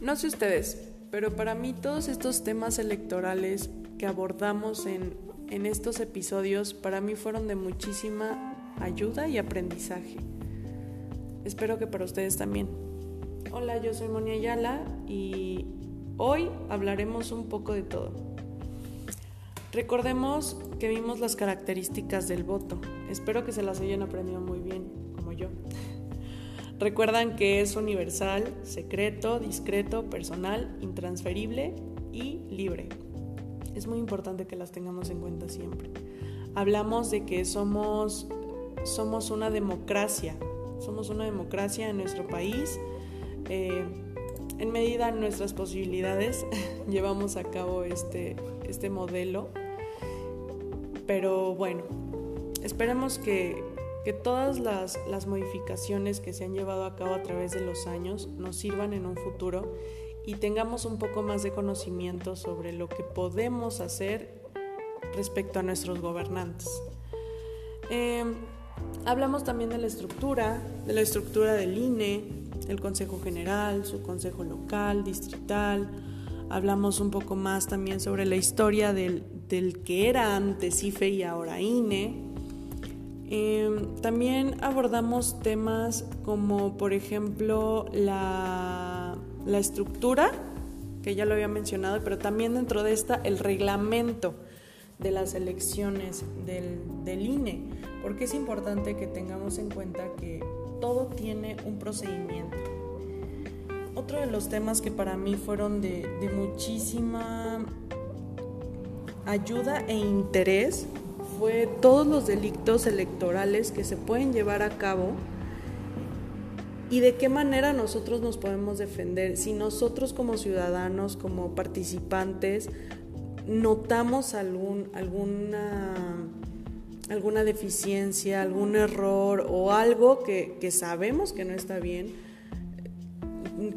No sé ustedes, pero para mí todos estos temas electorales que abordamos en, en estos episodios, para mí fueron de muchísima ayuda y aprendizaje. Espero que para ustedes también. Hola, yo soy Monia Ayala y hoy hablaremos un poco de todo. Recordemos que vimos las características del voto. Espero que se las hayan aprendido muy bien, como yo. Recuerdan que es universal, secreto, discreto, personal, intransferible y libre. Es muy importante que las tengamos en cuenta siempre. Hablamos de que somos, somos una democracia, somos una democracia en nuestro país. Eh, en medida de nuestras posibilidades llevamos a cabo este, este modelo. Pero bueno, esperemos que, que todas las, las, modificaciones que se han llevado a cabo a través de los años nos sirvan en un futuro y tengamos un poco más de conocimiento sobre lo que podemos hacer respecto a nuestros gobernantes. Eh, hablamos también de la estructura, de la estructura del INE, el Consejo General, su Consejo Local, Distrital. Hablamos un poco más también sobre la historia del, del que era antes IFE y ahora INE. Eh, también abordamos temas como, por ejemplo, la, la, estructura, que ya lo había mencionado, pero también dentro de esta el reglamento de las elecciones del, del INE, porque es importante que tengamos en cuenta que todo tiene un procedimiento. Otro de los temas que para mí fueron de, de muchísima ayuda e interés fue todos los delitos electorales que se pueden llevar a cabo y de qué manera nosotros nos podemos defender. Si nosotros como ciudadanos, como participantes, notamos algún, alguna, alguna deficiencia, algún error o algo que, que sabemos que no está bien,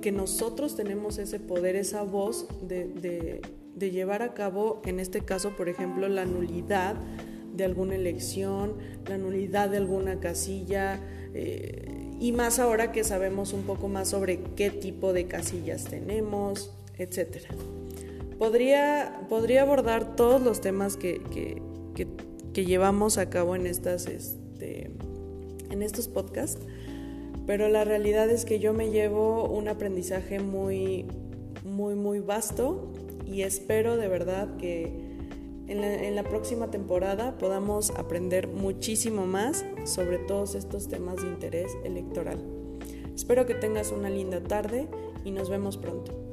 que nosotros tenemos ese poder, esa voz de, de, de, llevar a cabo, en este caso, por ejemplo, la nulidad de alguna elección, la nulidad de alguna casilla, eh, y más ahora que sabemos un poco más sobre qué tipo de casillas tenemos, etcétera. Podría, podría abordar todos los temas que, que, que, que llevamos a cabo en, estas, este, en estos podcasts, pero la realidad es que yo me llevo un aprendizaje muy, muy, muy vasto y espero de verdad que en la, próxima temporada podamos aprender muchísimo más sobre todos estos temas de interés electoral. Espero que tengas una linda tarde y nos vemos pronto.